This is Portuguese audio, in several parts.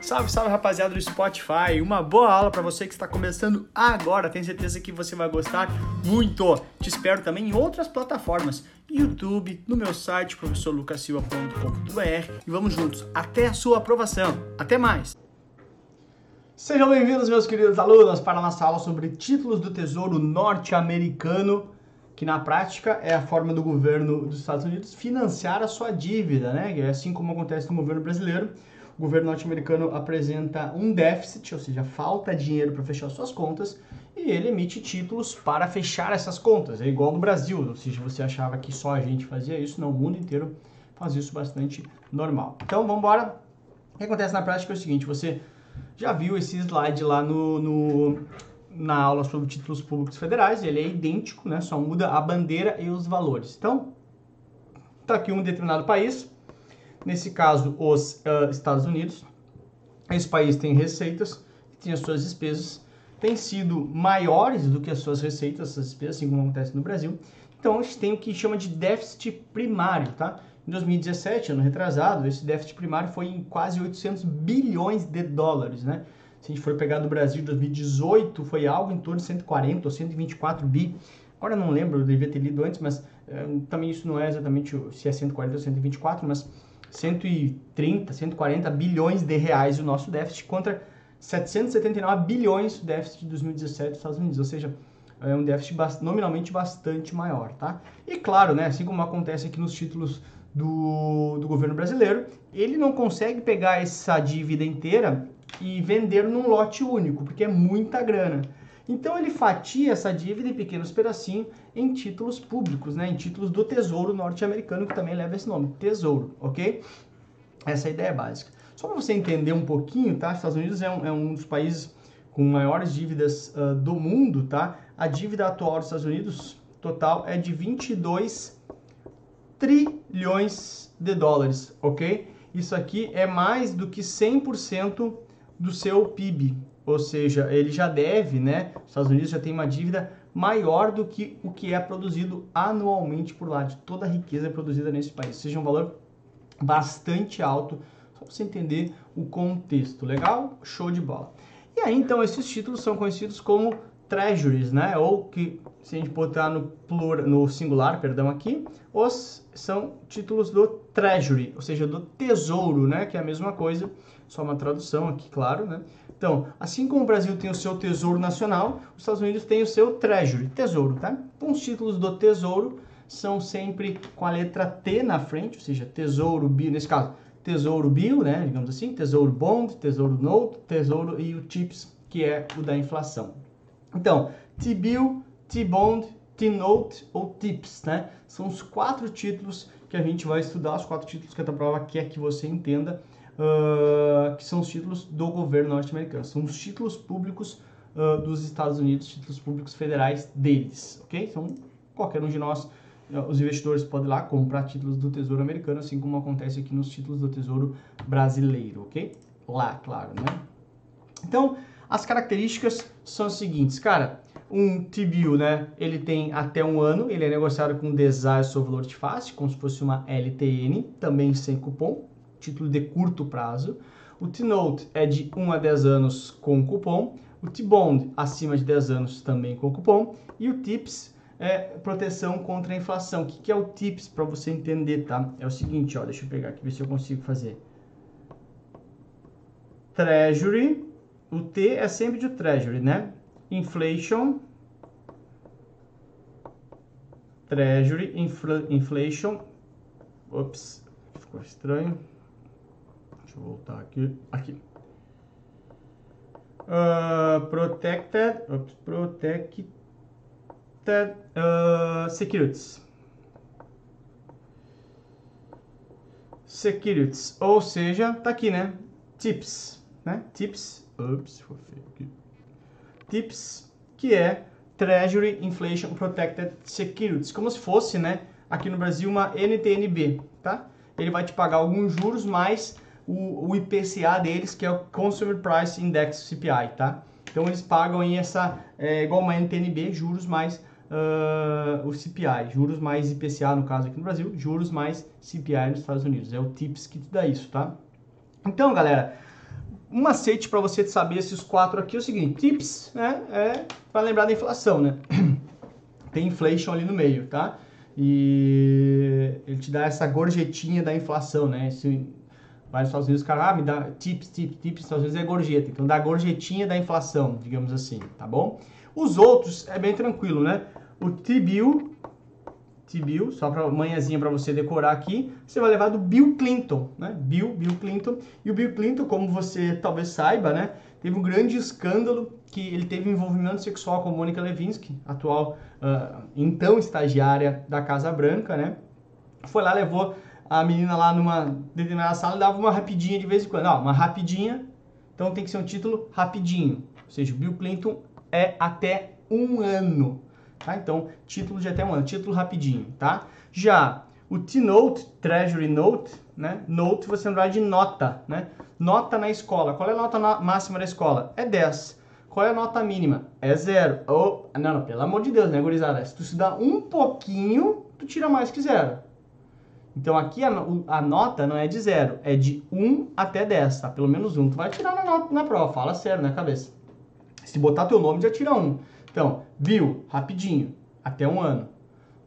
Salve, salve rapaziada do Spotify. Uma boa aula para você que está começando agora. Tenho certeza que você vai gostar muito. Te espero também em outras plataformas, YouTube, no meu site professorlucasilva.com.br e vamos juntos até a sua aprovação. Até mais. Sejam bem-vindos, meus queridos alunos, para a nossa aula sobre títulos do Tesouro norte-americano que na prática é a forma do governo dos Estados Unidos financiar a sua dívida, né? É assim como acontece no governo brasileiro. O governo norte-americano apresenta um déficit, ou seja, falta dinheiro para fechar suas contas, e ele emite títulos para fechar essas contas. É igual no Brasil, ou seja, você achava que só a gente fazia isso, não, o mundo inteiro faz isso bastante normal. Então, vamos embora. O que acontece na prática é o seguinte, você já viu esse slide lá no, no na aula sobre títulos públicos federais, ele é idêntico, né? Só muda a bandeira e os valores. Então, tá aqui um determinado país, nesse caso os uh, Estados Unidos. Esse país tem receitas, tem as suas despesas, têm sido maiores do que as suas receitas, essas despesas, assim como acontece no Brasil. Então, a gente tem o que chama de déficit primário, tá? Em 2017, ano retrasado, esse déficit primário foi em quase 800 bilhões de dólares, né? Se a gente for pegar do Brasil de 2018, foi algo em torno de 140 ou 124 bi. Agora não lembro, eu devia ter lido antes, mas é, também isso não é exatamente se é 140 ou 124, mas 130, 140 bilhões de reais o nosso déficit contra 779 bilhões o déficit de 2017 dos Estados Unidos, ou seja, é um déficit nominalmente bastante maior, tá? E claro, né, assim como acontece aqui nos títulos do, do governo brasileiro, ele não consegue pegar essa dívida inteira e vender num lote único, porque é muita grana. Então ele fatia essa dívida em pequenos pedacinhos em títulos públicos, né? em títulos do Tesouro norte-americano, que também leva esse nome, Tesouro, ok? Essa é a ideia básica. Só para você entender um pouquinho, tá? Estados Unidos é um, é um dos países com maiores dívidas uh, do mundo, tá? A dívida atual dos Estados Unidos total é de 22 trilhões de dólares, ok? Isso aqui é mais do que 100% do seu PIB, ou seja, ele já deve, né? Os Estados Unidos já tem uma dívida maior do que o que é produzido anualmente por lá, de toda a riqueza produzida nesse país. Seja, um valor bastante alto, só para você entender o contexto. Legal? Show de bola. E aí, então, esses títulos são conhecidos como treasuries, né? Ou que, se a gente botar no, plural, no singular, perdão, aqui, os são títulos do treasury, ou seja, do tesouro, né? Que é a mesma coisa, só uma tradução aqui, claro, né? Então, assim como o Brasil tem o seu tesouro nacional, os Estados Unidos tem o seu treasury, tesouro, tá? Então, os títulos do tesouro são sempre com a letra T na frente, ou seja, tesouro, bill, nesse caso, tesouro bill, né? Digamos assim, tesouro bond, tesouro note, tesouro e o TIPS, que é o da inflação. Então, T-bill, T-bond, T-note ou TIPS, né? São os quatro títulos que a gente vai estudar, os quatro títulos que a prova quer que você entenda uh, que são os títulos do governo norte-americano. São os títulos públicos uh, dos Estados Unidos, títulos públicos federais deles, ok? Então, qualquer um de nós, uh, os investidores podem ir lá comprar títulos do Tesouro americano, assim como acontece aqui nos títulos do Tesouro brasileiro, ok? Lá, claro, né? Então, as características são as seguintes, cara. Um T-bill, né? Ele tem até um ano, ele é negociado com deságio sobre valor de face, como se fosse uma LTN, também sem cupom, título de curto prazo. O T-Note é de 1 a 10 anos com cupom. O T-Bond acima de 10 anos também com cupom. E o TIPS é proteção contra a inflação. O que é o TIPS para você entender, tá? É o seguinte, ó, deixa eu pegar aqui, ver se eu consigo fazer. Treasury, o T é sempre de Treasury, né? Inflation, Treasury, infl inflation, ops, ficou estranho. Deixa eu voltar aqui. Aqui. Uh, protected, oops, protected uh, securities. Securities, ou seja, tá aqui, né? Tips, né? Tips, ups, foi feio aqui. Tips, que é Treasury Inflation Protected Securities, como se fosse, né, aqui no Brasil uma NTNB, tá? Ele vai te pagar alguns juros mais o, o IPCA deles, que é o Consumer Price Index CPI, tá? Então eles pagam aí essa, é, igual uma NTNB, juros mais uh, o CPI, juros mais IPCA no caso aqui no Brasil, juros mais CPI nos Estados Unidos. É o TIPS que te dá isso, tá? Então, galera, um macete para você saber esses quatro aqui é o seguinte, tips, né, é para lembrar da inflação, né? Tem inflation ali no meio, tá? E ele te dá essa gorjetinha da inflação, né? Esse, vai nos Estados Unidos, o cara, ah, me dá tips, tips, tips, Estados Unidos é gorjeta. Então dá gorjetinha da inflação, digamos assim, tá bom? Os outros é bem tranquilo, né? O T-bill, T-bill, só para manhãzinha para você decorar aqui, você vai levar do Bill Clinton, né? Bill, Bill Clinton. E o Bill Clinton, como você talvez saiba, né? Teve um grande escândalo que ele teve envolvimento sexual com Mônica Levinsky, atual, uh, então estagiária da Casa Branca, né? Foi lá, levou a menina lá numa determinada sala e dava uma rapidinha de vez em quando. Ó, uma rapidinha, então tem que ser um título rapidinho. Ou seja, o Bill Clinton é até um ano. Tá? Então, título de até um ano, título rapidinho, tá? Já o T-Note, Treasury Note, né? Note você vai de nota, né? Nota na escola. Qual é a nota máxima da escola? É 10. Qual é a nota mínima? É zero. Ou, não, não, pelo amor de Deus, né, gurizada? Se tu dá um pouquinho, tu tira mais que zero. Então aqui a, a, nota não é de zero, é de 1 até 10, tá? Pelo menos um. Tu vai tirar na, nota, na prova, fala sério na cabeça. Se botar teu nome, já tira um. Então, Bill, rapidinho, até um ano.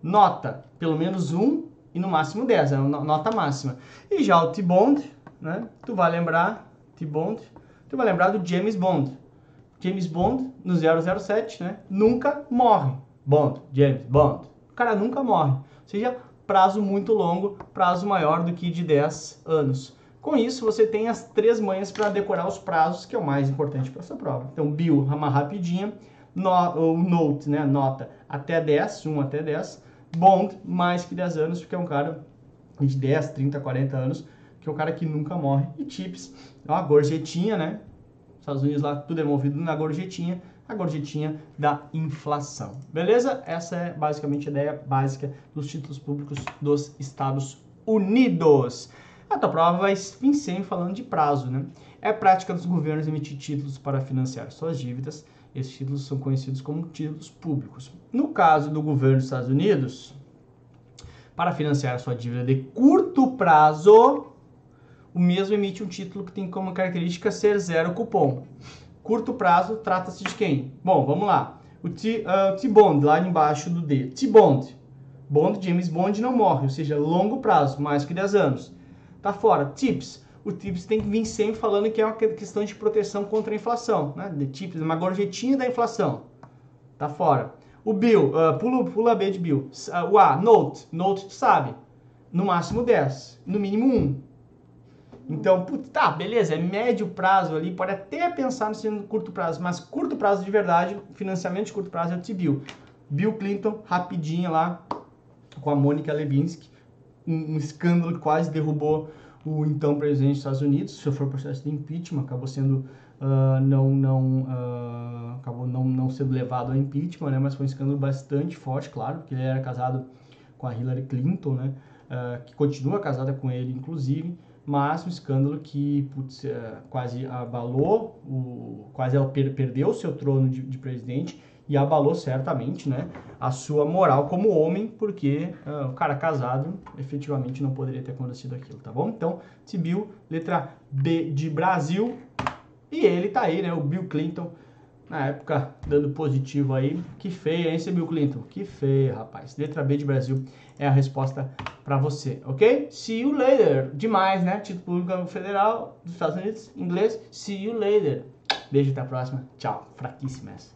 Nota, pelo menos um e no máximo 10, é a nota máxima. E já o T-Bond, né? Tu vai lembrar, T-Bond, tu vai lembrar do James Bond. James Bond, no 007, né? Nunca morre. Bond, James Bond. O cara nunca morre. Ou seja, prazo muito longo, prazo maior do que de 10 anos. Com isso, você tem as três manhas para decorar os prazos, que é o mais importante para essa prova. Então, Bill, uma rapidinha, no, o Note, né, nota até 10, 1 até 10, Bond, mais que 10 anos, porque é um cara de 10, 30, 40 anos, que é um cara que nunca morre. E Chips, é uma gorjetinha, né? Estados Unidos lá tudo é movido na gorjetinha, a gorjetinha da inflação. Beleza? Essa é basicamente a ideia básica dos títulos públicos dos Estados Unidos. A tua prova vai vir sempre falando de prazo, né? É prática dos governos emitir títulos para financiar suas dívidas. Esses títulos são conhecidos como títulos públicos. No caso do governo dos Estados Unidos, para financiar sua dívida de curto prazo, o mesmo emite um título que tem como característica ser zero cupom. Curto prazo, trata-se de quem? Bom, vamos lá. O uh, T-Bond, lá embaixo do D. T-Bond. Bond, James Bond não morre, ou seja, longo prazo, mais que 10 anos. Tá fora. Tips. O Tips tem que vir sempre falando que é uma questão de proteção contra a inflação. Né? De Tips, uma gorjetinha da inflação. Tá fora. O Bill, uh, pula, pula B de Bill. Uh, o A, Note. Note, tu sabe. No máximo 10. No mínimo 1. Então, putz, tá, beleza, é médio prazo ali, pode até pensar no curto prazo, mas curto prazo de verdade, financiamento de curto prazo é o T-Bill. Bill Clinton, rapidinho lá, com a Mônica Levinsky, um, um, escândalo que quase derrubou o então presidente dos Estados Unidos, sofreu processo de impeachment, acabou sendo uh, não não uh, acabou não, não sendo levado a impeachment, né? Mas foi um escândalo bastante forte, claro, porque ele era casado com a Hillary Clinton, né? Uh, que continua casada com ele, inclusive mas um escândalo que putz, é, quase abalou, o, quase ela per, perdeu o seu trono de, de, presidente e abalou certamente né, a sua moral como homem, porque uh, o cara casado efetivamente não poderia ter acontecido aquilo, tá bom? Então, Bill, letra B de Brasil, e ele tá aí, né, o Bill Clinton, na época dando positivo aí. Que feia, hein, Bill Clinton? Que feia, rapaz. Letra B de Brasil é a resposta para você, ok? See you later. Demais, né? Título público federal dos Estados Unidos, inglês. See you later. Beijo, até a próxima. Tchau. Fraquíssima essa.